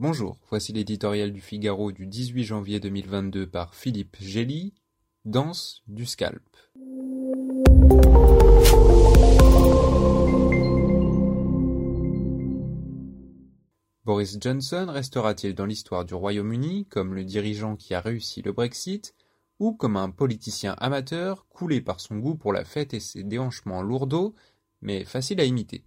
Bonjour, voici l'éditorial du Figaro du 18 janvier 2022 par Philippe Gély, Danse du scalp. Boris Johnson restera-t-il dans l'histoire du Royaume-Uni comme le dirigeant qui a réussi le Brexit ou comme un politicien amateur coulé par son goût pour la fête et ses déhanchements lourdeaux mais facile à imiter?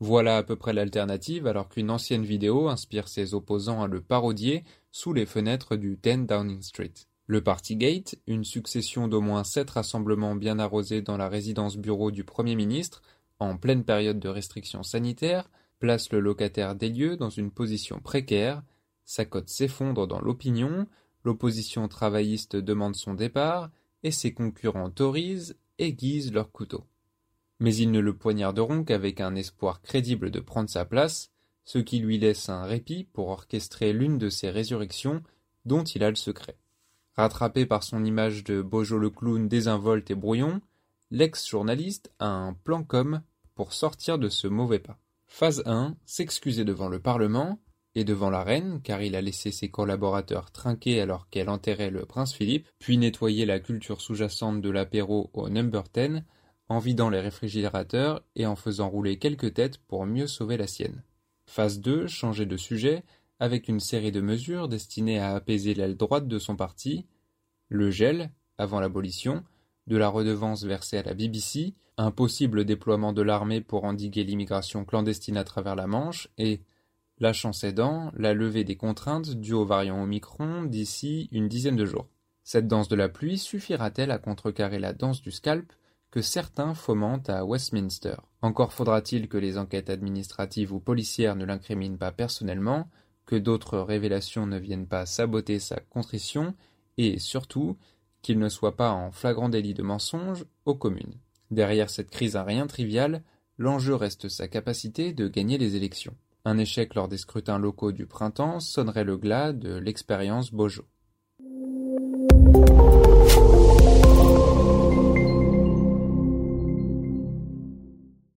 Voilà à peu près l'alternative alors qu'une ancienne vidéo inspire ses opposants à le parodier sous les fenêtres du 10 Downing Street. Le Partygate, une succession d'au moins sept rassemblements bien arrosés dans la résidence bureau du Premier ministre, en pleine période de restrictions sanitaires, place le locataire des lieux dans une position précaire, sa cote s'effondre dans l'opinion, l'opposition travailliste demande son départ, et ses concurrents Tories aiguisent leurs couteaux mais ils ne le poignarderont qu'avec un espoir crédible de prendre sa place, ce qui lui laisse un répit pour orchestrer l'une de ces résurrections dont il a le secret. Rattrapé par son image de Bojo le clown désinvolte et brouillon, l'ex-journaliste a un plan com pour sortir de ce mauvais pas. Phase 1, s'excuser devant le Parlement et devant la reine, car il a laissé ses collaborateurs trinquer alors qu'elle enterrait le prince Philippe, puis nettoyer la culture sous-jacente de l'apéro au number 10 en vidant les réfrigérateurs et en faisant rouler quelques têtes pour mieux sauver la sienne. Phase 2, changer de sujet, avec une série de mesures destinées à apaiser l'aile droite de son parti, le gel, avant l'abolition, de la redevance versée à la BBC, un possible déploiement de l'armée pour endiguer l'immigration clandestine à travers la Manche et, la chance aidant, la levée des contraintes dues aux variants Omicron d'ici une dizaine de jours. Cette danse de la pluie suffira-t-elle à contrecarrer la danse du scalp que certains fomentent à Westminster. Encore faudra-t-il que les enquêtes administratives ou policières ne l'incriminent pas personnellement, que d'autres révélations ne viennent pas saboter sa contrition, et surtout qu'il ne soit pas en flagrant délit de mensonge aux communes. Derrière cette crise à rien triviale, l'enjeu reste sa capacité de gagner les élections. Un échec lors des scrutins locaux du printemps sonnerait le glas de l'expérience Bojo.